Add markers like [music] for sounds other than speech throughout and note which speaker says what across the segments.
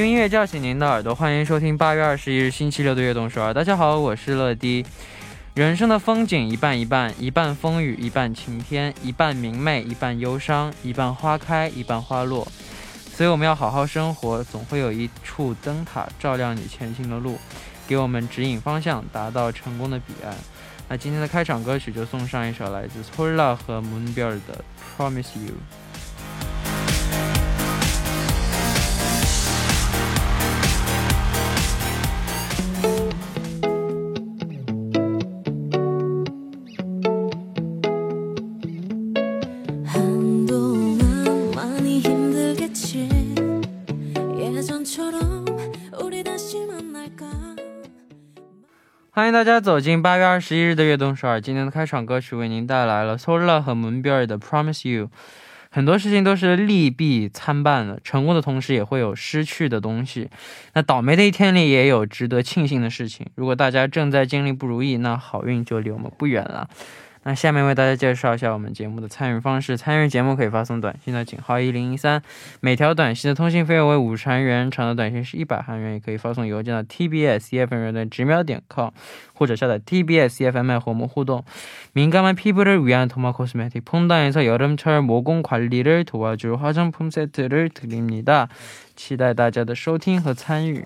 Speaker 1: 用音乐叫醒您的耳朵，欢迎收听八月二十一日星期六的悦动首尔。大家好，我是乐迪。人生的风景一半一半，一半风雨，一半晴天，一半明媚，一半忧伤，一半花开，一半花落。所以我们要好好生活，总会有一处灯塔照亮你前行的路，给我们指引方向，达到成功的彼岸。那今天的开场歌曲就送上一首来自 Sola 和 Moonbird 的《Promise You》。迎大家走进八月二十一日的悦动首尔。今天的开场歌曲为您带来了 Sola 和 Moonboy 的《Promise You》。很多事情都是利弊参半的，成功的同时也会有失去的东西。那倒霉的一天里也有值得庆幸的事情。如果大家正在经历不如意，那好运就离我们不远了。那下面为大家介绍一下我们节目的参与方式。参与节目可以发送短信到井号一零一三，每条短信的通信费用为五十韩元，长的短信是一百韩元。也可以发送邮件到 tbs efm 的直秒点 com，或者下载 tbs efm 和我们互动。 민감한 피부를 위한 도마 코스메틱 폰다에서 여름철 모공 관리를 도와줄 화장품 세트를 드립니다. 期待大家的收听和参与。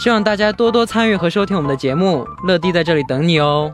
Speaker 1: 希望大家多多参与和收听我们的节目。乐迪在这里等你哦。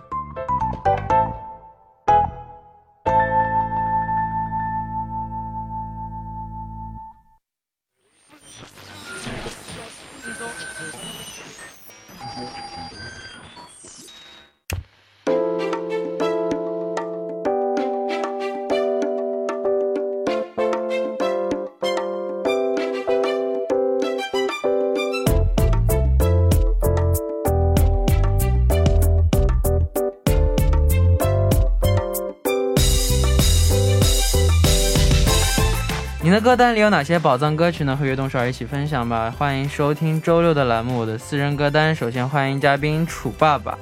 Speaker 1: 里有哪些宝藏歌曲呢？和悦动少儿一起分享吧。欢迎收听周六的栏目《我的私人歌单》。首先欢迎嘉宾楚爸爸。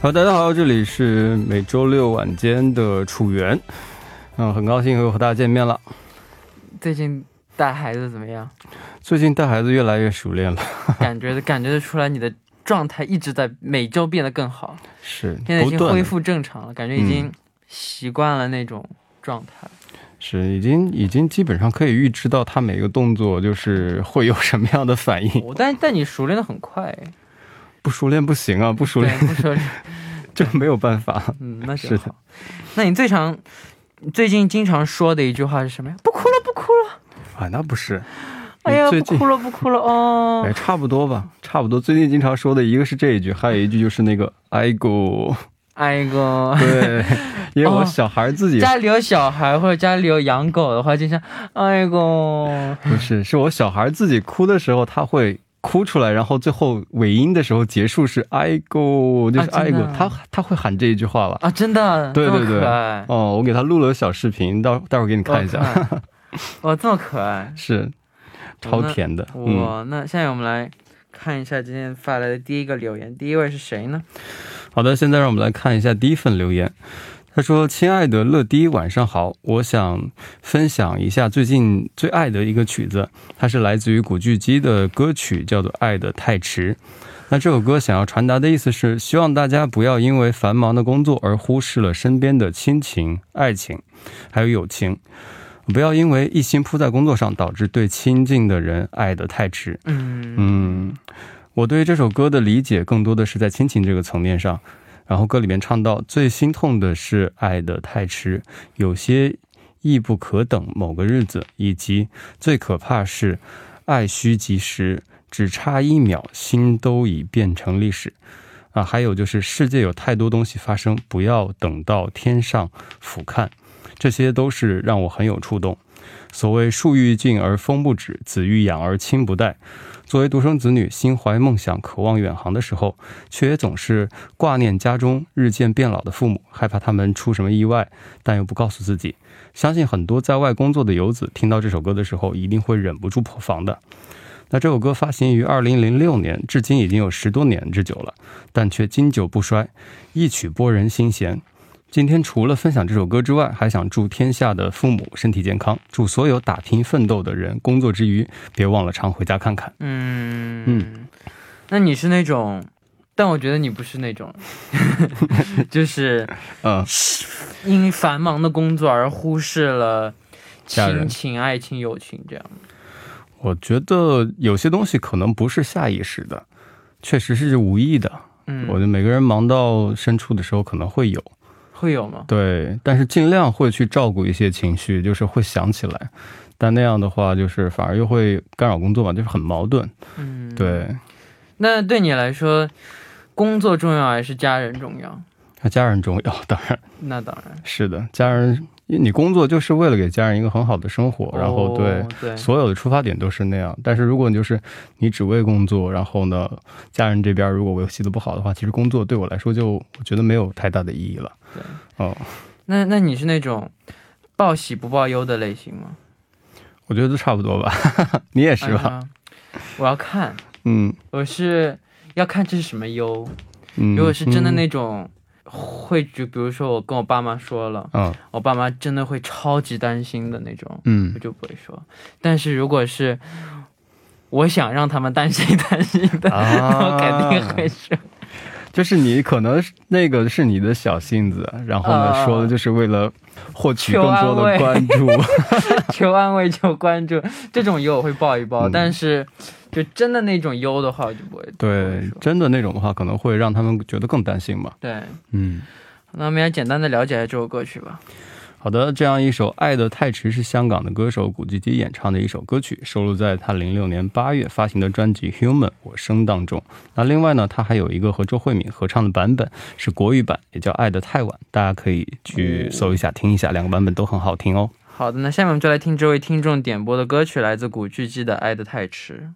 Speaker 2: 好，大家好，这里是每周六晚间的楚源，嗯，很高兴又和大家见面了。
Speaker 1: 最近带孩子怎么样？
Speaker 2: 最近带孩子越来越熟练了，[laughs]
Speaker 1: 感觉感觉得出来，你的状态一直在每周变得更好，
Speaker 2: 是
Speaker 1: 现在已经恢复正常了，感觉已经
Speaker 2: 嗯
Speaker 1: 习惯了那种状态。
Speaker 2: 是已经已经基本上可以预知到他每个动作就是会有什么样的反应。
Speaker 1: 我但但你熟练的很快，
Speaker 2: 不熟练不行啊，不熟，练
Speaker 1: 不熟练，[laughs]
Speaker 2: 这没有办法。
Speaker 1: 嗯，那是
Speaker 2: 的
Speaker 1: 好。那你最常最近经常说的一句话是什么呀？不哭了，不哭了。
Speaker 2: 啊，那不是，
Speaker 1: 哎呀，不哭了，不哭了哦 [laughs]
Speaker 2: 哎，。差不多吧，差不多。最近经常说的一个是这一句，还有一句就是那个“哎咕
Speaker 1: 哎哥”，，
Speaker 2: 对，因为我
Speaker 1: 哦
Speaker 2: 小孩自己
Speaker 1: 家里有小孩或者家里有养狗的话，经常哎哥，
Speaker 2: 不是，[laughs] 是我小孩自己哭的时候，他会哭出来，然后最后尾音的时候结束是“哎咕”，就是“哎咕”，
Speaker 1: 啊真的啊
Speaker 2: 他他会喊这一句话了。
Speaker 1: 啊，真的，
Speaker 2: 对对对，哦，我给他录了小视频，待待会儿给你看一下。[laughs]
Speaker 1: 哇，这么可爱，[laughs]
Speaker 2: 是超甜的。嗯，
Speaker 1: 哇！那现在我们来看一下今天发来的第一个留言，第一位是谁呢？
Speaker 2: 好的，现在让我们来看一下第一份留言。他说：“亲爱的乐迪，晚上好，我想分享一下最近最爱的一个曲子，它是来自于古巨基的歌曲，叫做《爱的太迟》。那这首歌想要传达的意思是，希望大家不要因为繁忙的工作而忽视了身边的亲情、爱情，还有友情。不要因为一心扑在工作上，导致对亲近的人爱得太迟。
Speaker 1: 嗯
Speaker 2: 嗯，我对这首歌的理解更多的是在亲情这个层面上。然后歌里面唱到，最心痛的是爱得太迟，有些亦不可等某个日子，以及最可怕是爱需及时，只差一秒，心都已变成历史。啊，还有就是世界有太多东西发生，不要等到天上俯瞰，这些都是让我很有触动。所谓树欲静而风不止，子欲养而亲不待。作为独生子女，心怀梦想、渴望远航的时候，却也总是挂念家中日渐变老的父母，害怕他们出什么意外，但又不告诉自己。相信很多在外工作的游子听到这首歌的时候，一定会忍不住破防的。那这首歌发行于二零零六年，至今已经有十多年之久了，但却经久不衰，一曲拨人心弦。今天除了分享这首歌之外，还想祝天下的父母身体健康，祝所有打拼奋斗的人工作之余别忘了常回家看看。
Speaker 1: 嗯
Speaker 2: 嗯，
Speaker 1: 那你是那种，但我觉得你不是那种，[laughs] 就是
Speaker 2: 嗯，
Speaker 1: 因繁忙的工作而忽视了亲情、爱情、友情这样。
Speaker 2: 我觉得有些东西可能不是下意识的，确实是无意的。
Speaker 1: 嗯，
Speaker 2: 我觉得每个人忙到深处的时候可能会有，
Speaker 1: 会有吗？
Speaker 2: 对，但是尽量会去照顾一些情绪，就是会想起来。但那样的话，就是反而又会干扰工作嘛，就是很矛盾。
Speaker 1: 嗯，。
Speaker 2: 对，
Speaker 1: 那对你来说，工作重要还是家人重要？
Speaker 2: 那家人重要，当然
Speaker 1: 那当然。
Speaker 2: 是的，家人，因为你工作就是为了给家人一个很好的生活，然后对。所有的出发点都是那样，但是如果你就是你只为工作，然后呢，家人这边如果维系的不好的话，其实工作对我来说就我觉得没有太大的意义了。
Speaker 1: 对，
Speaker 2: 哦，
Speaker 1: 那那你是那种报喜不报忧的类型吗？
Speaker 2: 我觉得都差不多吧，[laughs] 你也是吧？
Speaker 1: 哎我要看，
Speaker 2: 嗯
Speaker 1: 我是要看这是什么忧。
Speaker 2: 嗯，
Speaker 1: 如果是真的
Speaker 2: 嗯
Speaker 1: 那种，会就比如说我跟我爸妈说了，
Speaker 2: 嗯
Speaker 1: 我爸妈真的会超级担心的那种，
Speaker 2: 嗯
Speaker 1: 我就不会说。但是如果是我想让他们担心担心的，
Speaker 2: 啊 [laughs]
Speaker 1: 我肯定会说。
Speaker 2: 就是你可能那个是你的小性子，然后呢、
Speaker 1: 啊
Speaker 2: 说的就是为了获取更多的关注。[laughs]
Speaker 1: 求安慰、求关注，这种优我会抱一抱，
Speaker 2: 嗯
Speaker 1: 但是就真的那种优的话，我就不会。
Speaker 2: 对真的那种的话，可能会让他们觉得更担心嘛。
Speaker 1: 对。
Speaker 2: 嗯。
Speaker 1: 那我们来简单的了解一下这首歌曲吧。
Speaker 2: 好的，这样一首《爱的太迟》是香港的歌手古巨基演唱的一首歌曲，收录在他零六年八月发行的专辑《Human 我生》当中。那另外呢，他还有一个和周慧敏合唱的版本，是国语版，也叫《爱的太晚》，大家可以去搜一下、听一下，两个版本都很好听哦。
Speaker 1: 好的，那下面我们就来听这位听众点播的歌曲，来自古巨基的《爱得太迟》。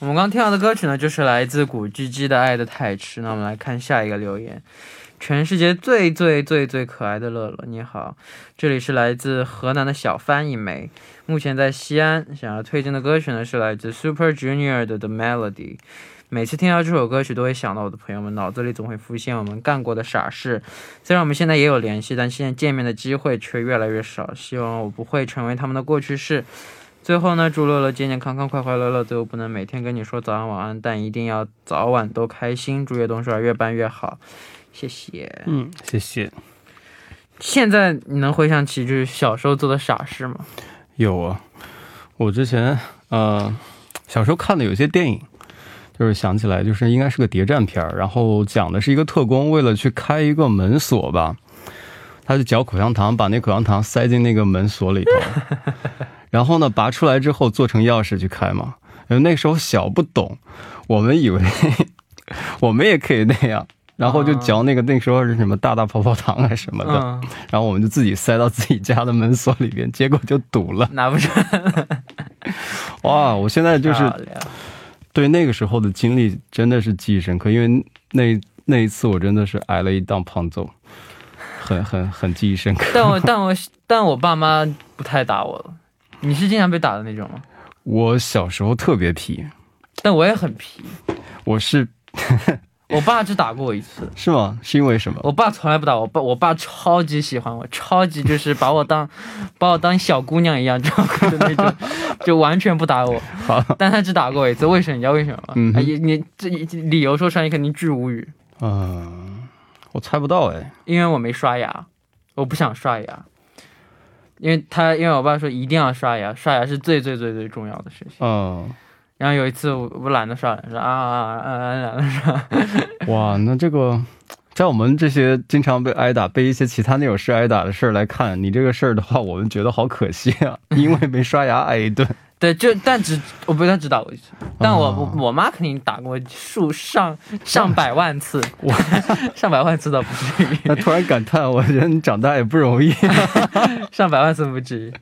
Speaker 1: 我们刚听到的歌曲呢，就是来自古巨基的《爱得太迟》。那我们来看下一个留言，全世界最最最最可爱的乐乐，你好，这里是来自河南的小帆一枚，目前在西安。想要推荐的歌曲呢，是来自 Super Junior 的《The Melody》。每次听到这首歌曲，都会想到我的朋友们，脑子里总会浮现我们干过的傻事。虽然我们现在也有联系，但现在见面的机会却越来越少。希望我不会成为他们的过去式。最后呢，祝乐乐健健康康、快快乐乐。最后不能每天跟你说早安晚安，但一定要早晚都开心。祝悦动手儿越办越好，谢谢。
Speaker 2: 嗯，谢谢。
Speaker 1: 现在你能回想起就是小时候做的傻事吗？
Speaker 2: 有啊，我之前呃小时候看的有些电影，就是想起来就是应该是个谍战片儿，然后讲的是一个特工为了去开一个门锁吧，他就嚼口香糖，把那口香糖塞进那个门锁里头，[laughs] 然后呢拔出来之后做成钥匙去开嘛。因为那时候小不懂，我们以为 [laughs] 我们也可以那样。然后就嚼那个，那时候是什么大大泡泡糖还是什么的，
Speaker 1: 嗯，
Speaker 2: 然后我们就自己塞到自己家的门锁里边，结果就堵了。
Speaker 1: 拿不出来，
Speaker 2: 哇！我现在就是对那个时候的经历真的是记忆深刻，因为那那一次我真的是挨了一当胖揍，很很很记忆深刻。
Speaker 1: 但我但我但我爸妈不太打我了。你是经常被打的那种吗？
Speaker 2: 我小时候特别皮，
Speaker 1: 但我也很皮。
Speaker 2: 我是 [laughs]
Speaker 1: 我爸只打过我一次，
Speaker 2: 是吗？是因为什么？
Speaker 1: 我爸从来不打我，爸我爸超级喜欢我，超级就是把我当 [laughs] 把我当小姑娘一样照顾的那种，就完全不打我。[laughs]
Speaker 2: 好，
Speaker 1: 但他只打过我一次，为什么？你知道为什么吗？
Speaker 2: 嗯
Speaker 1: 哎你你这理由说出来，你肯定巨无语，
Speaker 2: 嗯、我猜不到哎。
Speaker 1: 因为我没刷牙，我不想刷牙。因为他，因为我爸说一定要刷牙，刷牙是最最最最重要的事情。
Speaker 2: 嗯，
Speaker 1: 然后有一次我我懒得刷，说啊啊啊啊啊懒得刷，[laughs]
Speaker 2: 哇，那这个。在我们这些经常被挨打、被一些其他那种事挨打的事儿来看，你这个事儿的话，我们觉得好可惜啊，[laughs] 因为没刷牙挨一顿。
Speaker 1: 对，就但只我不但只打过一次，但我、
Speaker 2: 哦
Speaker 1: 我我妈肯定打过数上上百万次，[laughs] 上百万次倒不至于，
Speaker 2: 那突然感叹，我觉得你长大也不容易。
Speaker 1: 上百万次不至于，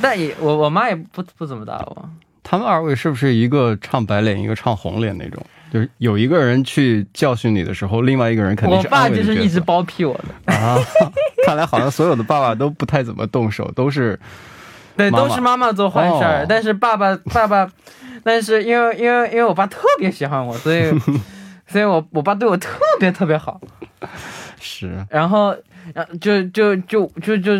Speaker 1: 但也我我妈也不不怎么打我，
Speaker 2: 他们二位是不是一个唱白脸，一个唱红脸那种？就是有一个人去教训你的时候，另外一个人肯定是我爸
Speaker 1: 就是一直包庇我的，[laughs]
Speaker 2: 啊。看来好像所有的爸爸都不太怎么动手，都是
Speaker 1: 对，都是妈妈做坏事儿，
Speaker 2: 哦
Speaker 1: 但是爸爸 [laughs] 爸爸，但是因为因为因为我爸特别喜欢我，所以 [laughs] 所以我我爸对我特别特别好，
Speaker 2: 是
Speaker 1: 然后然后就就就就就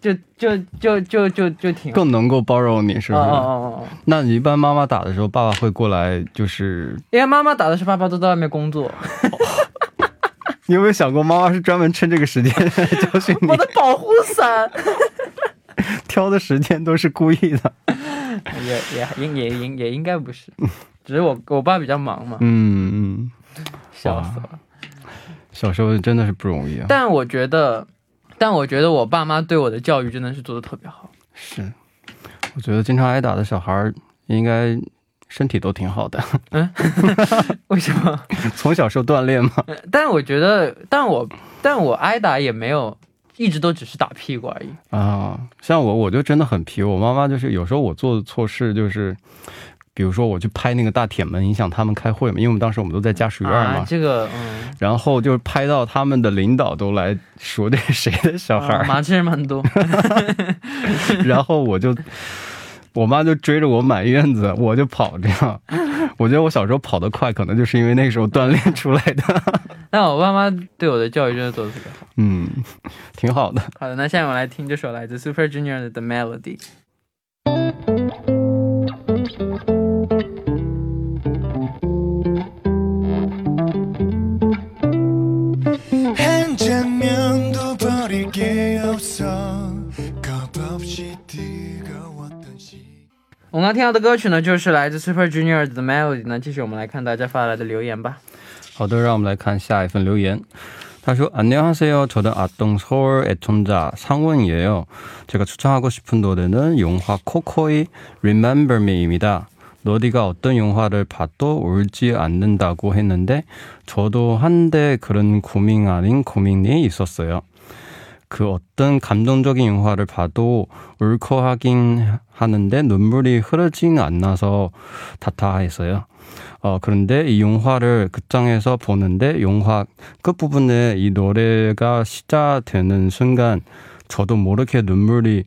Speaker 1: 就就就就就就挺
Speaker 2: 更能够包容你，是不是？
Speaker 1: 哦哦哦哦，
Speaker 2: 那你一般妈妈打的时候，爸爸会过来，就是
Speaker 1: 因为妈妈打的是爸爸都在外面工作，[laughs]
Speaker 2: 你有没有想过，妈妈是专门趁这个时间来 [laughs] 教训你
Speaker 1: 我，的保护伞
Speaker 2: 挑的时间都是故意的。
Speaker 1: 也也应也应也应该不是，只是我我爸比较忙嘛，
Speaker 2: 嗯嗯，
Speaker 1: 笑死了。
Speaker 2: 小时候真的是不容易啊。
Speaker 1: 但我觉得，但我觉得我爸妈对我的教育真的是做的特别好。
Speaker 2: 是，我觉得经常挨打的小孩儿应该身体都挺好的，嗯 [laughs]
Speaker 1: 为什么？
Speaker 2: 从小受锻炼吗。
Speaker 1: 但我觉得，但我但我挨打也没有一直都只是打屁股而已。
Speaker 2: 啊，像我，我就真的很皮。我妈妈就是有时候我做错事，就是比如说我去拍那个大铁门，影响他们开会嘛，因为我们当时我们都在家属院嘛。
Speaker 1: 啊，这个嗯，
Speaker 2: 然后就是拍到他们的领导都来说这是谁的小孩儿，
Speaker 1: 啊麻其实蛮多。[laughs] [laughs]
Speaker 2: 然后我就，我妈就追着我满院子，我就跑，这样。我觉得我小时候跑得快，可能就是因为那时候锻炼出来的。[laughs]
Speaker 1: 但我爸妈对我的教育真的做的特别好。
Speaker 2: 嗯，挺好的。
Speaker 1: 好的，那下面我来听这首来自 Super Junior 的《The Melody》。我们刚听到的歌曲呢，就是来自 Super Junior 的《The Melody》。那继续我们来看大家发来的留言吧。
Speaker 2: 好的，让我们来看下一份留言。他说：“안녕하세요，저는아동서울애청자상훈이에요。 제가추천하고싶은노래는용화코코의 Remember Me입니다. 너디가 어떤 영화를 봐도 울지 않는다고 했는데 저도 한때 그런 고민 아닌 고민이 있었어요. 그 어떤 감동적인 영화를 봐도 울컥하긴 하는데 눈물이 흐르진 않아서 다타했어요. 어, 그런데 이 영화를 극장에서 보는데 영화 끝부분에 이 노래가 시작되는 순간 저도 모르게 눈물이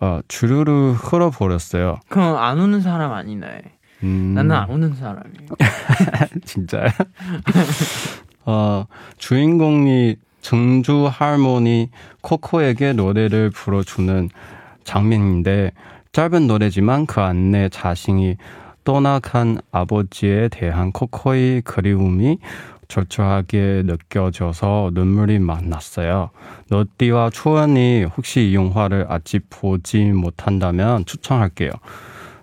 Speaker 2: 어, 주르르 흘러버렸어요.
Speaker 1: 그럼 안 우는 사람 아니네.
Speaker 2: 음,
Speaker 1: 나는 안 우는 사람이에요. [laughs]
Speaker 2: 진짜요? [laughs] 어, 주인공이 증주 할머니 코코에게 노래를 불어주는 장면인데 짧은 노래지만 그 안에 자신이 떠나간 아버지에 대한 코코의 그리움이 절절하게 느껴져서 눈물이 막 났어요. 너띠와 초연이 혹시 이 영화를 아직 보지 못한다면 추천할게요.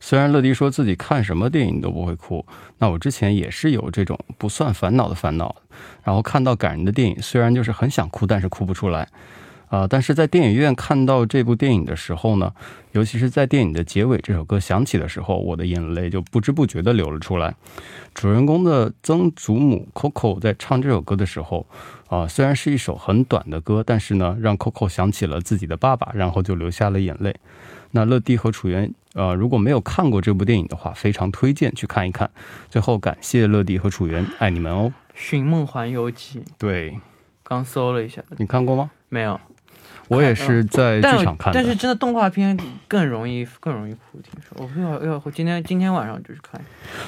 Speaker 2: 虽然乐迪说自己看什么电影都不会哭，那我之前也是有这种不算烦恼的烦恼。然后看到感人的电影，虽然就是很想哭，但是哭不出来。啊、但是在电影院看到这部电影的时候呢，尤其是在电影的结尾这首歌响起的时候，我的眼泪就不知不觉地流了出来。主人公的曾祖母 Coco 在唱这首歌的时候，啊、虽然是一首很短的歌，但是呢，让 Coco 想起了自己的爸爸，然后就流下了眼泪。那乐蒂和楚原，呃，如果没有看过这部电影的话，非常推荐去看一看。最后感谢乐迪和楚源，爱你们哦。
Speaker 1: 《寻梦环游记》
Speaker 2: 对
Speaker 1: 刚搜了一下，
Speaker 2: 你看过吗？
Speaker 1: 没有。
Speaker 2: 我也是在剧场看的。
Speaker 1: 但是真的动画片更容易更容易哭，听说。我会要要今天今天晚上就去看，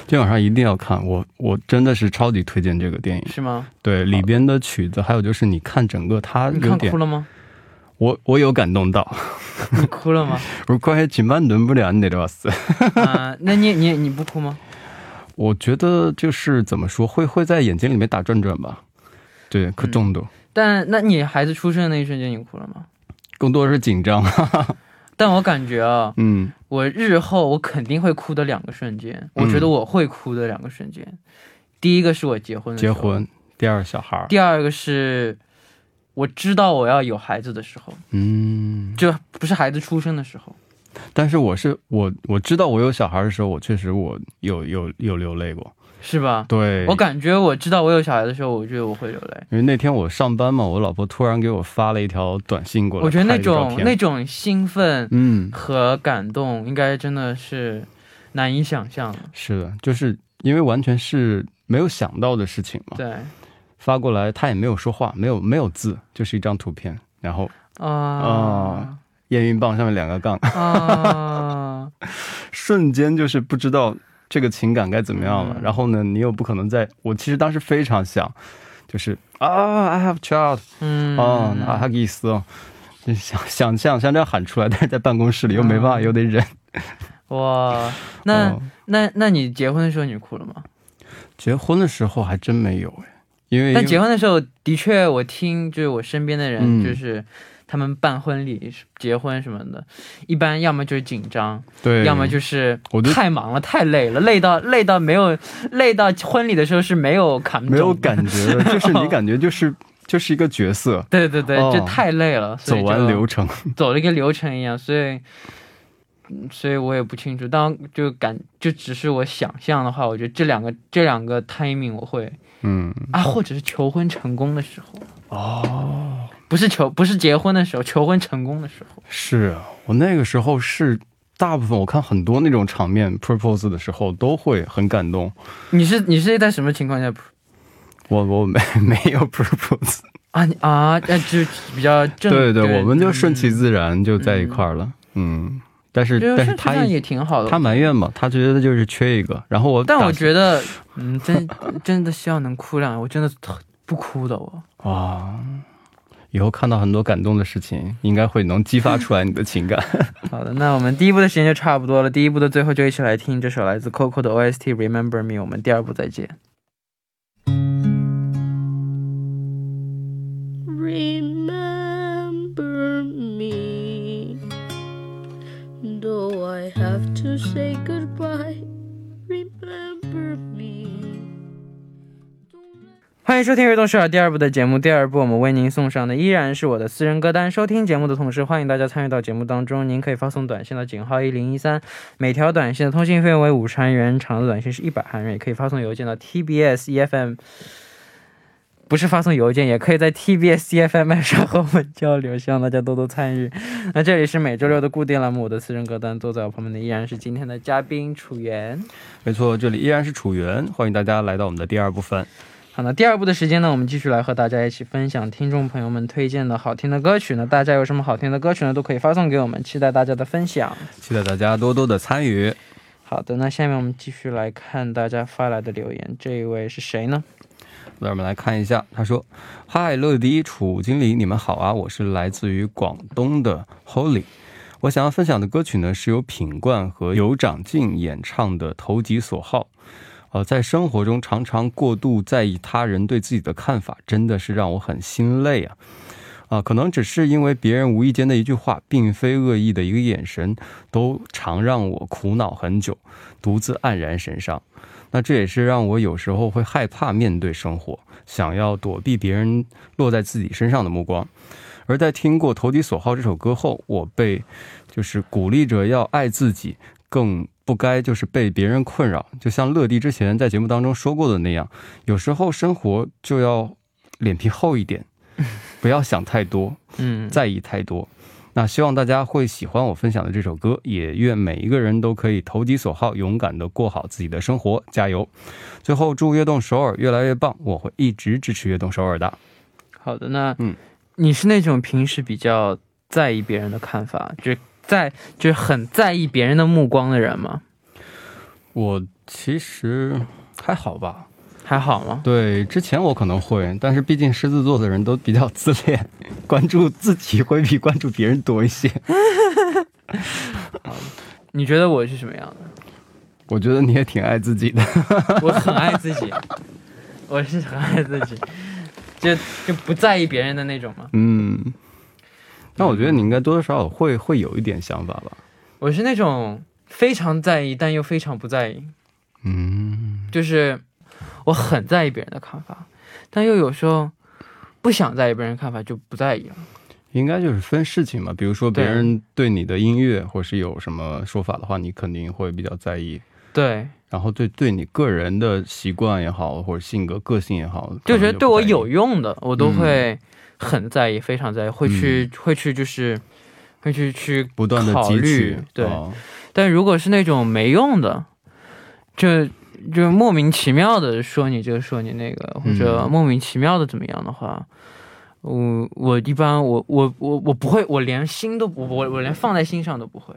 Speaker 2: 今天晚上一定要看，我我真的是超级推荐这个电影。
Speaker 1: 是吗？
Speaker 2: 对里边的曲子，还有就是你看整个它
Speaker 1: 你
Speaker 2: 有点
Speaker 1: 看哭，了吗？
Speaker 2: 我我有感动到，
Speaker 1: 你哭了吗？[laughs]
Speaker 2: 我快还紧半轮不了，你得要死。[laughs]
Speaker 1: 啊，那你你你不哭吗？
Speaker 2: 我觉得就是怎么说，会会在眼睛里面打转转吧。对，可重度。
Speaker 1: 但那你孩子出生的那一瞬间，你哭了吗？
Speaker 2: 更多是紧张。[laughs]
Speaker 1: 但我感觉啊，
Speaker 2: 嗯，
Speaker 1: 我日后我肯定会哭的两个瞬间，我觉得我会哭的两个瞬间，第一个是我结婚，
Speaker 2: 结婚，第二个小孩，
Speaker 1: 第二个是。我知道我要有孩子的时候，
Speaker 2: 嗯，
Speaker 1: 就不是孩子出生的时候。
Speaker 2: 但是我是我我知道我有小孩的时候，我确实我有有有流泪过。
Speaker 1: 是吧？
Speaker 2: 对，
Speaker 1: 我感觉我知道我有小孩的时候，我觉得我会流泪。
Speaker 2: 因为那天我上班嘛，我老婆突然给我发了一条短信过来，
Speaker 1: 我觉得那种那种兴奋
Speaker 2: 嗯
Speaker 1: 和感动，应该真的是难以想象的。
Speaker 2: 是的，就是因为完全是没有想到的事情嘛。
Speaker 1: 对
Speaker 2: 发过来他也没有说话，没有没有字，就是一张图片，然后
Speaker 1: 啊
Speaker 2: 啊验孕棒上面两个杠，
Speaker 1: 啊！[laughs]
Speaker 2: 瞬间就是不知道这个情感该怎么样了。
Speaker 1: 嗯
Speaker 2: 然后呢，你又不可能在，我其实当时非常想，就是啊，I have child，
Speaker 1: 嗯
Speaker 2: 哦，那哈意思哦，就想想象像这样喊出来，但是在办公室里又没办法，
Speaker 1: 嗯
Speaker 2: 又得忍。
Speaker 1: 哇，那、
Speaker 2: 哦
Speaker 1: 那那你结婚的时候你哭了吗？
Speaker 2: 结婚的时候还真没有哎，因为
Speaker 1: 但结婚的时候，的确我听就是我身边的人，
Speaker 2: 嗯。
Speaker 1: 就是他们办婚礼、结婚什么的，一般要么就是紧张，
Speaker 2: 对，
Speaker 1: 要么就是
Speaker 2: 我
Speaker 1: 太忙了、太累了，累到累到没有累到婚礼的时候是没有感
Speaker 2: 没有感觉的，就是 [laughs] 你感觉就是就是一个角色，
Speaker 1: 对对对，
Speaker 2: 哦。
Speaker 1: 就太累了，
Speaker 2: 走完流程。
Speaker 1: 走了一个流程一样，所以，嗯所以我也不清楚。当就感就只是我想象的话，我觉得这两个这两个 timing 我会
Speaker 2: 嗯，
Speaker 1: 啊，或者是求婚成功的时候，
Speaker 2: 哦，
Speaker 1: 不是求不是结婚的时候，求婚成功的时候。
Speaker 2: 是啊我那个时候是大部分我看很多那种场面 propose 的时候都会很感动。
Speaker 1: 你是你是在什么情况下
Speaker 2: 我我没 [laughs] 没有 propose，
Speaker 1: 啊你啊？那就比较正
Speaker 2: 对对，我们就顺其
Speaker 1: 嗯
Speaker 2: 自然就在一块儿了。嗯，但是但是他
Speaker 1: 也挺好的。
Speaker 2: 他埋怨嘛，他觉得就是缺一个，然后我
Speaker 1: 但我觉得，[laughs] 嗯，真真的希望能哭两，我真的特不哭的我。
Speaker 2: 哇，以后看到很多感动的事情，应该会能激发出来你的情感。[laughs]
Speaker 1: 好的，那我们第一部的时间就差不多了。第一部的最后就一起来听这首来自 Coco 的 OST《Remember Me》。我们第二部再见。
Speaker 3: Remember to say goodbye. Remember me.
Speaker 1: 欢迎收听《悦动首尔》第二部的节目。第二部我们为您送上的依然是我的私人歌单。收听节目的同时，欢迎大家参与到节目当中。您可以发送短信到井号一零一三，每条短信的通信费用为五十韩元，长的短信是一百韩元。也可以发送邮件到 tbs efm，不是发送邮件，也可以在 tbs efm 上和我们交流。希望大家多多参与。那这里是每周六的固定栏目，我的私人歌单。坐在我旁边的依然是今天的嘉宾楚源。
Speaker 2: 没错，这里依然是楚源，欢迎大家来到我们的第二部分。
Speaker 1: 好，那第二部的时间呢，我们继续来和大家一起分享听众朋友们推荐的好听的歌曲呢。大家有什么好听的歌曲呢，都可以发送给我们，期待大家的分享。
Speaker 2: 期待大家多多的参与。
Speaker 1: 好的，那下面我们继续来看大家发来的留言，这一位是谁呢？
Speaker 2: 那我们来看一下，他说：“嗨，乐迪、楚经理，你们好啊！我是来自于广东的 Holy。我想要分享的歌曲呢，是由品冠和尤长靖演唱的《投其所好》。呃，在生活中常常过度在意他人对自己的看法，真的是让我很心累啊！啊、可能只是因为别人无意间的一句话，并非恶意的一个眼神，都常让我苦恼很久，独自黯然神伤。那这也是让我有时候会害怕面对生活，想要躲避别人落在自己身上的目光。而在听过《投其所好》这首歌后，我被就是鼓励着要爱自己，更不该就是被别人困扰。就像乐迪之前在节目当中说过的那样，有时候生活就要脸皮厚一点，不要想太多，
Speaker 1: 嗯，
Speaker 2: 在意太多。那希望大家会喜欢我分享的这首歌，也愿每一个人都可以投其所好，勇敢的过好自己的生活，加油！最后祝悦动首尔越来越棒，我会一直支持悦动首尔的。
Speaker 1: 好的，那
Speaker 2: 嗯，
Speaker 1: 你是那种平时比较在意别人的看法，就在就是很在意别人的目光的人吗？
Speaker 2: 我其实还好吧，
Speaker 1: 还好吗？
Speaker 2: 对，之前我可能会，但是毕竟狮子座的人都比较自恋，[laughs] 关注自己会比关注别人多一些。[laughs]
Speaker 1: 你觉得我是什么样的？
Speaker 2: 我觉得你也挺爱自己的。[laughs]
Speaker 1: 我很爱自己，我是很爱自己。就就不在意别人的那种嘛。
Speaker 2: 嗯，那我觉得你应该多多少少会会有一点想法吧。
Speaker 1: 我是那种非常在意，但又非常不在意，
Speaker 2: 嗯，
Speaker 1: 就是我很在意别人的看法，但又有时候不想在意别人看法，就不在意了。
Speaker 2: 应该就是分事情嘛。比如说别人对你的音乐或是有什么说法的话，你肯定会比较在意。
Speaker 1: 对，
Speaker 2: 然后对对你个人的习惯也好，或者性格、个性也好，
Speaker 1: 就觉得对我有用的，我都会很在意，非常在意，会去、会去就是会去去
Speaker 2: 不断的汲
Speaker 1: 考虑
Speaker 2: 取。
Speaker 1: 对
Speaker 2: 哦
Speaker 1: 但如果是那种没用的，就就莫名其妙的说你这个说你那个，或者
Speaker 2: 嗯
Speaker 1: 莫名其妙的怎么样的话，我我一般我我我我不会，我连心都不我我连放在心上都不会，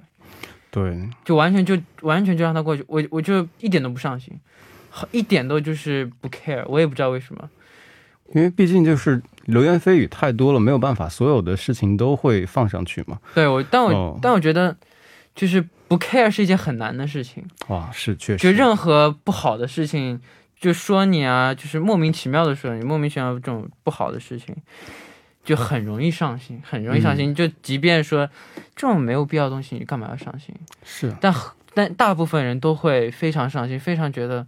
Speaker 2: 对，
Speaker 1: 就完全就完全就让他过去，我我就一点都不上心，一点都就是不 care，我也不知道为什么。
Speaker 2: 因为毕竟就是流言蜚语太多了，没有办法，所有的事情都会放上去嘛。
Speaker 1: 对我，但我、
Speaker 2: 哦。
Speaker 1: 但我觉得就是不 care 是一件很难的事情。
Speaker 2: 哇，是确实，
Speaker 1: 就任何不好的事情，就说你啊，就是莫名其妙的说你，莫名其妙这种不好的事情，就很容易上心，很容易上心。就即便说这种没有必要的东西，你干嘛要上心？
Speaker 2: 是
Speaker 1: 但很但大部分人都会非常上心，非常觉得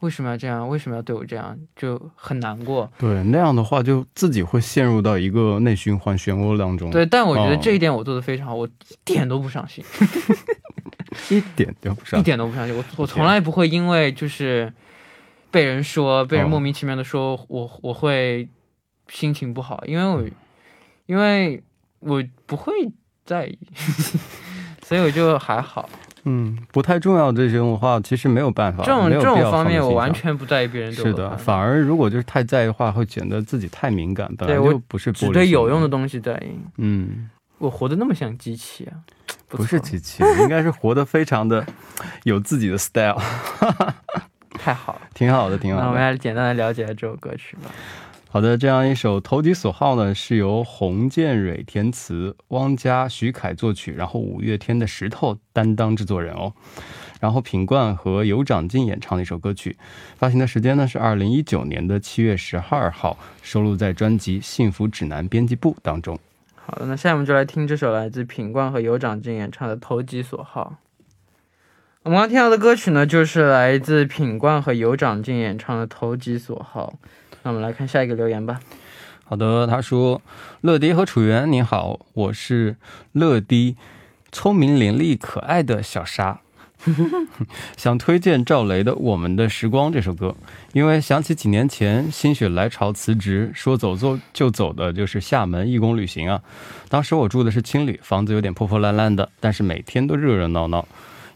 Speaker 1: 为什么要这样，为什么要对我这样，就很难过。
Speaker 2: 对那样的话，就自己会陷入到一个内循环漩涡当中。
Speaker 1: 对，，但我觉得
Speaker 2: 哦
Speaker 1: 这一点我做的非常好，我一点都不上心，[laughs]
Speaker 2: 一点都不上
Speaker 1: 一。点都不上心。我我从来不会因为就是被人说，被人
Speaker 2: 哦
Speaker 1: 莫名其妙的说，我我会心情不好，因为我因为我不会在意，[laughs] 所以我就还好。
Speaker 2: 嗯，不太重要这种话，其实没有办法。
Speaker 1: 这种这种方面，我完全不在意别人对
Speaker 2: 是的，反而如果就是太在意的话，会显得自己太敏感，本来
Speaker 1: 我
Speaker 2: 就不是
Speaker 1: 只对有用的东西在意。
Speaker 2: 嗯，
Speaker 1: 我活得那么像机器啊？
Speaker 2: 不是
Speaker 1: 错
Speaker 2: 机器，[laughs] 应该是活得非常的 [laughs] 有自己的 style，[laughs]
Speaker 1: 太好了。
Speaker 2: 挺好的，挺好的
Speaker 1: 那我们
Speaker 2: 好的。
Speaker 1: 来简单的了解这首歌曲吧。
Speaker 2: 好的，这样一首《投其所好》呢，是由洪建蕊填词，汪佳、徐凯作曲，然后五月天的石头担当制作人哦。然后品冠和尤长靖演唱的一首歌曲，发行的时间呢是二零一九年的七月十二号，收录在专辑《幸福指南》编辑部当中。
Speaker 1: 好的，那下面我们就来听这首来自品冠和尤长靖演唱的《投其所好》。我们刚听到的歌曲呢，就是来自品冠和尤长靖演唱的《投其所好》。那我们来看下一个留言吧。
Speaker 2: 好的，他说：“乐迪和楚源，你好，我是乐迪，聪明伶俐可爱的小沙，[laughs] 想推荐赵雷的《我们的时光》这首歌，因为想起几年前心血来潮辞职，说走就就走的就是厦门义工旅行啊。当时我住的是青旅，房子有点破破烂烂的，但是每天都热热闹闹。”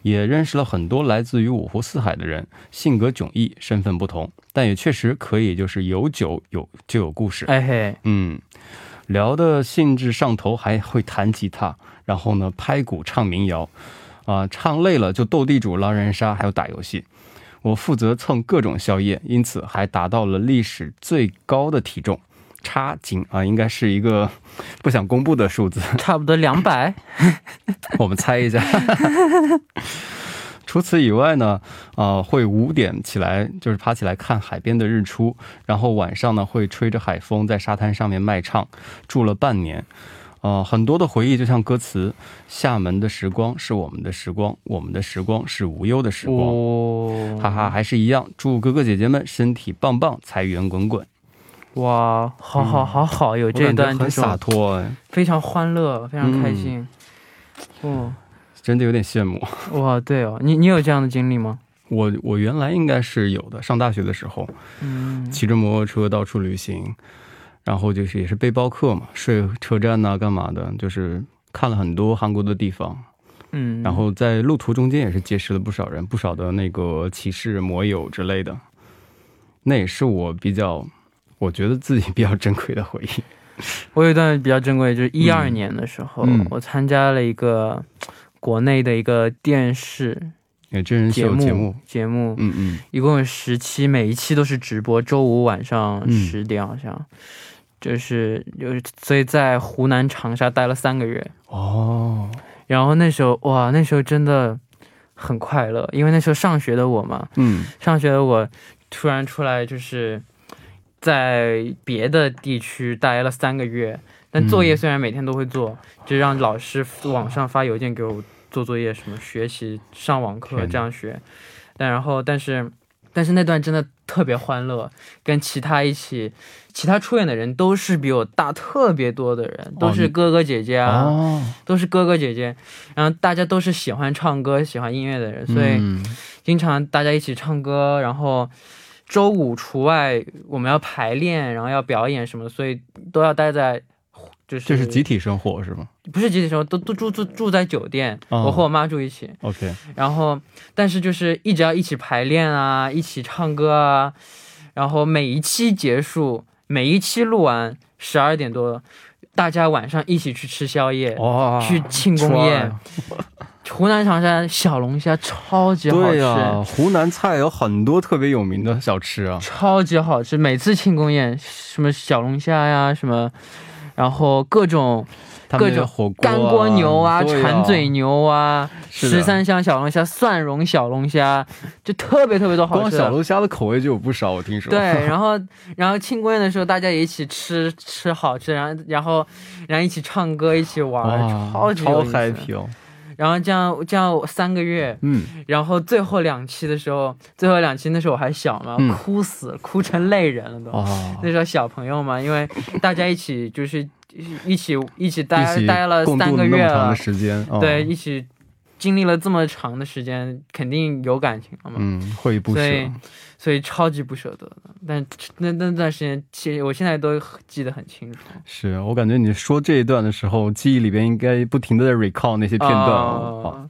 Speaker 2: 也认识了很多来自于五湖四海的人，性格迥异，身份不同，但也确实可以就是有酒有就有故事。
Speaker 1: 哎嘿，
Speaker 2: 嗯，聊的兴致上头，还会弹吉他，然后呢拍鼓唱民谣，啊、唱累了就斗地主、狼人杀，还有打游戏。我负责蹭各种宵夜，因此还达到了历史最高的体重。差仅啊，应该是一个不想公布的数字，
Speaker 1: 差不多两百。
Speaker 2: 我们猜一下。[laughs] 除此以外呢，啊、会五点起来，就是爬起来看海边的日出，然后晚上呢会吹着海风在沙滩上面卖唱，住了半年。呃，很多的回忆就像歌词，厦门的时光是我们的时光，我们的时光是无忧的时光。
Speaker 1: 哦，
Speaker 2: 哈哈，还是一样，祝哥哥姐姐们身体棒棒，财源滚滚。
Speaker 1: 哇，好好好好，有这段这
Speaker 2: 很洒脱哎，
Speaker 1: 非常欢乐，非常开心。哦，
Speaker 2: 真的有点羡慕。
Speaker 1: 哇，对哦，你你有这样的经历吗？
Speaker 2: 我我原来应该是有的，上大学的时候，
Speaker 1: 嗯，
Speaker 2: 骑着摩托车到处旅行，然后就是也是背包客嘛，睡车站呐、干嘛的，就是看了很多韩国的地方，
Speaker 1: 嗯，
Speaker 2: 然后在路途中间也是结识了不少人，不少的那个骑士摩友之类的，那也是我比较，我觉得自己比较珍贵的回忆。
Speaker 1: 我有一段比较珍贵，就是一二年的时候，
Speaker 2: 嗯。
Speaker 1: 我参加了一个国内的一个电视
Speaker 2: 也真人秀节目，
Speaker 1: 节目，
Speaker 2: 嗯嗯，
Speaker 1: 一共有十期，每一期都是直播，周五晚上
Speaker 2: 嗯。
Speaker 1: 十点好像。就是就是，所以在湖南长沙待了三个月，
Speaker 2: 哦，
Speaker 1: 然后那时候哇，那时候真的很快乐，因为那时候上学的我嘛，
Speaker 2: 嗯。
Speaker 1: 上学的我突然出来就是在别的地区待了三个月，但作业虽然每天都会做，就让老师网上发邮件给我做作业，什么学习、上网课这样学。但然后，但是，但是那段真的特别欢乐，跟其他一起，其他出演的人都是比我大特别多的人，都是哥哥姐姐啊，
Speaker 2: 哦，
Speaker 1: 都是哥哥姐姐，然后大家都是喜欢唱歌、喜欢音乐的人，所以。
Speaker 2: 嗯
Speaker 1: 经常大家一起唱歌，然后周五除外，我们要排练，然后要表演什么，所以都要待在，就是
Speaker 2: 这是集体生活是吗
Speaker 1: 不是集体生活，都都住住住在酒店，
Speaker 2: 哦
Speaker 1: 我和我妈住一起
Speaker 2: ，？OK，
Speaker 1: 然后但是就是一直要一起排练啊，一起唱歌啊，然后每一期结束，每一期录完十二点多，大家晚上一起去吃宵夜，
Speaker 2: 哇，
Speaker 1: 去庆功宴。[laughs] 湖南长沙小龙虾超级好吃，
Speaker 2: 对呀、湖南菜有很多特别有名的小吃啊。
Speaker 1: 超级好吃，每次庆功宴什么小龙虾呀，什么，然后各种各种
Speaker 2: 火锅、啊、
Speaker 1: 干锅牛啊、
Speaker 2: 对
Speaker 1: 馋嘴牛啊、十三香小龙虾、蒜蓉小龙虾，就特别特别多好吃光。
Speaker 2: 小龙虾的口味就有不少，我听说。
Speaker 1: 对，[laughs] 然后然后庆功宴的时候，大家也一起吃吃好吃，然后然后然后一起唱歌，一起玩，
Speaker 2: 超
Speaker 1: 超级有意思
Speaker 2: happy 哦。
Speaker 1: 然后这样这样三个月，
Speaker 2: 嗯，
Speaker 1: 然后最后两期的时候，最后两期那时候我还小嘛，
Speaker 2: 嗯。
Speaker 1: 哭死，哭成泪人了都。
Speaker 2: 哦，
Speaker 1: 那时候小朋友嘛，因为大家一起就是一起一起待待了三个月了对，，一起经历了这么长的时间，肯定有感情了嘛，
Speaker 2: 嗯，会不舍
Speaker 1: 所。以超级不舍得的。但那那段时间，其实我现在都记得很清楚。
Speaker 2: 是我感觉你说这一段的时候，记忆里边应该不停的在 recall 那些片段哦。
Speaker 1: 啊
Speaker 2: 啊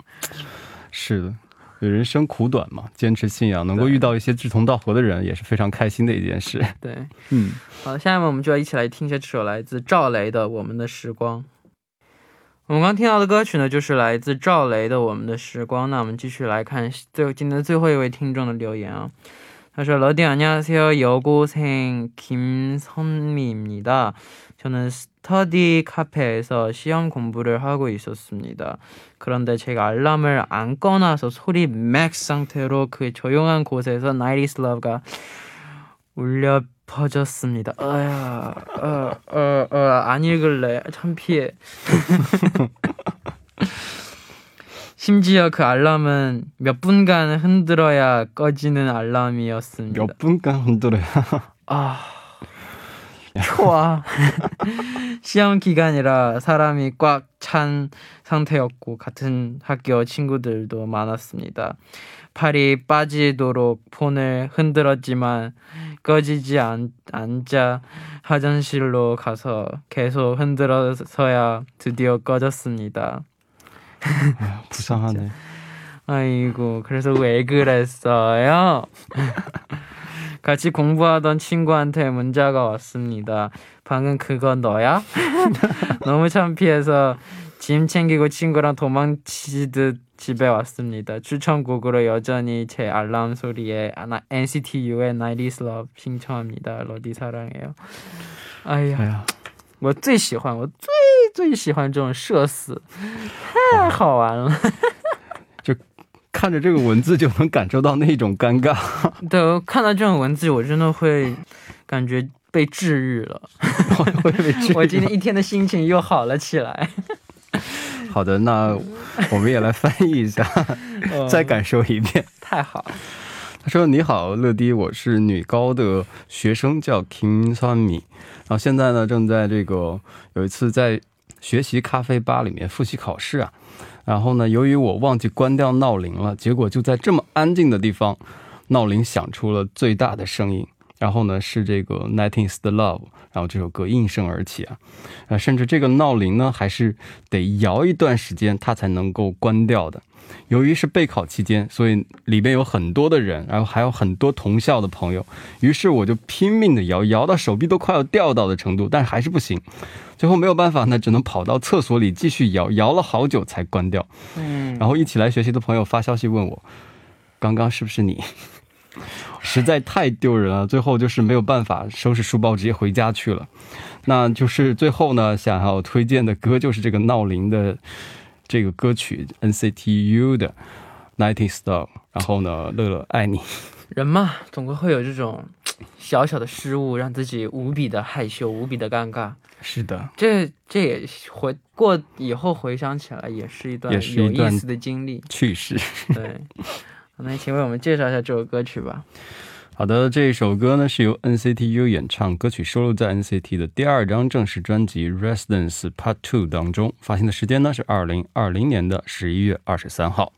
Speaker 2: 是的，人生苦短嘛，坚持信仰，能够遇到一些志同道合的人，也是非常开心的一件事。
Speaker 1: 对，[laughs]
Speaker 2: 嗯，
Speaker 1: 好，下面我们就要一起来听一下这首来自赵雷的《我们的时光》。我们刚听到的歌曲呢，就是来自赵雷的《我们的时光》。那我们继续来看最后今天的最后一位听众的留言啊。 他说：“러디 안녕하세요 여고생 김선미입니다. 저는 스터디 카페에서 시험 공부를 하고 있었습니다. 그런데 제가 알람을 안 꺼놔서 소리 맥스 상태로 그 조용한 곳에서 is Love가 울려 퍼졌습니다. 어야, 어, 어, 어, 안 읽을래. 창피해. [laughs] 심지어 그 알람은 몇 분간 흔들어야 꺼지는 알람이었습니다.
Speaker 2: 몇 분간 흔들어요.
Speaker 1: 아, 좋아. [laughs] 시험 기간이라 사람이 꽉 찬 상태였고 같은 학교 친구들도 많았습니다. 팔이 빠지도록 폰을 흔들었지만 꺼지지 않, 않자 화장실로 가서 계속 흔들어서야 드디어 꺼졌습니다.
Speaker 2: 아, 부상하네.
Speaker 1: 아이고, 그래서 왜 그랬어요? [laughs] 같이 공부하던 친구한테 문자가 왔습니다. 방금 그건 너야? [laughs] 너무 창피해서 짐 챙기고 친구랑 도망치듯 집에 왔습니다. 추천곡으로 여전히 제 알람 소리에 NCT U의 Night is Love 신청합니다. 러디 사랑해요.
Speaker 2: 아휴.
Speaker 1: 我最喜欢，我最最喜欢这种社死，太好玩了。[laughs]
Speaker 2: 就看着这个文字就能感受到那种尴尬。[laughs]
Speaker 1: 对，看到这种文字，我真的会感觉被治愈了。
Speaker 2: 会被治愈 [laughs]
Speaker 1: 我今天一天的心情又好了起来。
Speaker 2: 好的，那我们也来翻译一下，再感受一遍。
Speaker 1: 太好了，
Speaker 2: 他说：“你好，乐迪，我是女高的学生，叫 Kim Sun Mi，然后现在呢正在这个有一次在学习咖啡吧里面复习考试啊，然后呢由于我忘记关掉闹铃了，结果就在这么安静的地方，闹铃响出了最大的声音，然后呢是这个 Nineteen s 的 Love，然后这首歌应声而起啊，啊甚至这个闹铃呢还是得摇一段时间它才能够关掉的。”由于是备考期间，所以里边有很多的人，然后还有很多同校的朋友，于是我就拼命的摇，摇到手臂都快要掉到的程度，但是还是不行。最后没有办法呢，只能跑到厕所里继续摇，摇了好久才关掉。
Speaker 1: 嗯，
Speaker 2: 然后一起来学习的朋友发消息问我，刚刚是不是你？实在太丢人了，最后就是没有办法收拾书包直接回家去了。那就是最后呢，想要推荐的歌就是这个闹铃的这个歌曲 NCT U 的《Nighting Star》，然后呢，乐乐爱你。[laughs]
Speaker 1: 人嘛，总归会有这种小小的失误，让自己无比的害羞，无比的尴尬。
Speaker 2: 是的，
Speaker 1: 这这也回过以后回想起来，也是一段
Speaker 2: 也是一段
Speaker 1: 有意思的经历。
Speaker 2: 趣事。[laughs]
Speaker 1: 对，那请为我们介绍一下这首歌曲吧。
Speaker 2: 好的，这一首歌呢是由 NCT U 演唱，歌曲收录在 NCT 的第二张正式专辑《Residence Part Two》当中，发行的时间呢是二零二零年的十一月二十三号。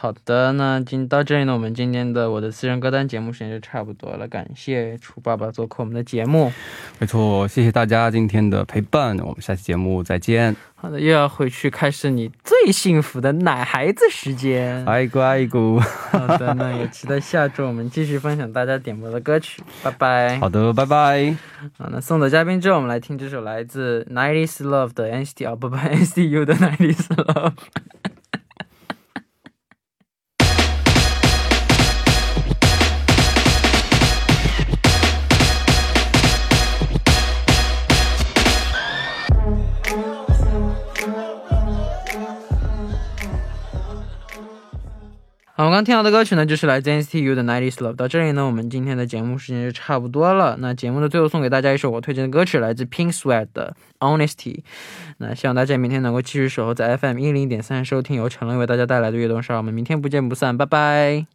Speaker 1: 好的，那今到这里呢，我们今天的我的私人歌单节目时间就差不多了。感谢楚爸爸做客我们的节目。
Speaker 2: 没错，谢谢大家今天的陪伴，我们下期节目再见。
Speaker 1: 好的，又要回去开始你最幸福的奶孩子时间。
Speaker 2: 爱姑爱姑，
Speaker 1: 好的，那也期待下周我们继续分享大家点播的歌曲。拜拜。
Speaker 2: 好的，拜拜。
Speaker 1: 好，那送走嘉宾之后，我们来听这首来自 Nineties Love 的 NCT 哦不不 NCT U 的 Nineties Love。我们刚听到的歌曲呢，就是来自 NCT U 的 Night Is Love。到这里呢，我们今天的节目时间就差不多了。那节目的最后送给大家一首我推荐的歌曲，来自 Pink Sweat 的 Honesty。那希望大家明天能够继续守候在 FM 一零点三收听由陈乐为大家带来的悦动少儿。我们明天不见不散，拜拜。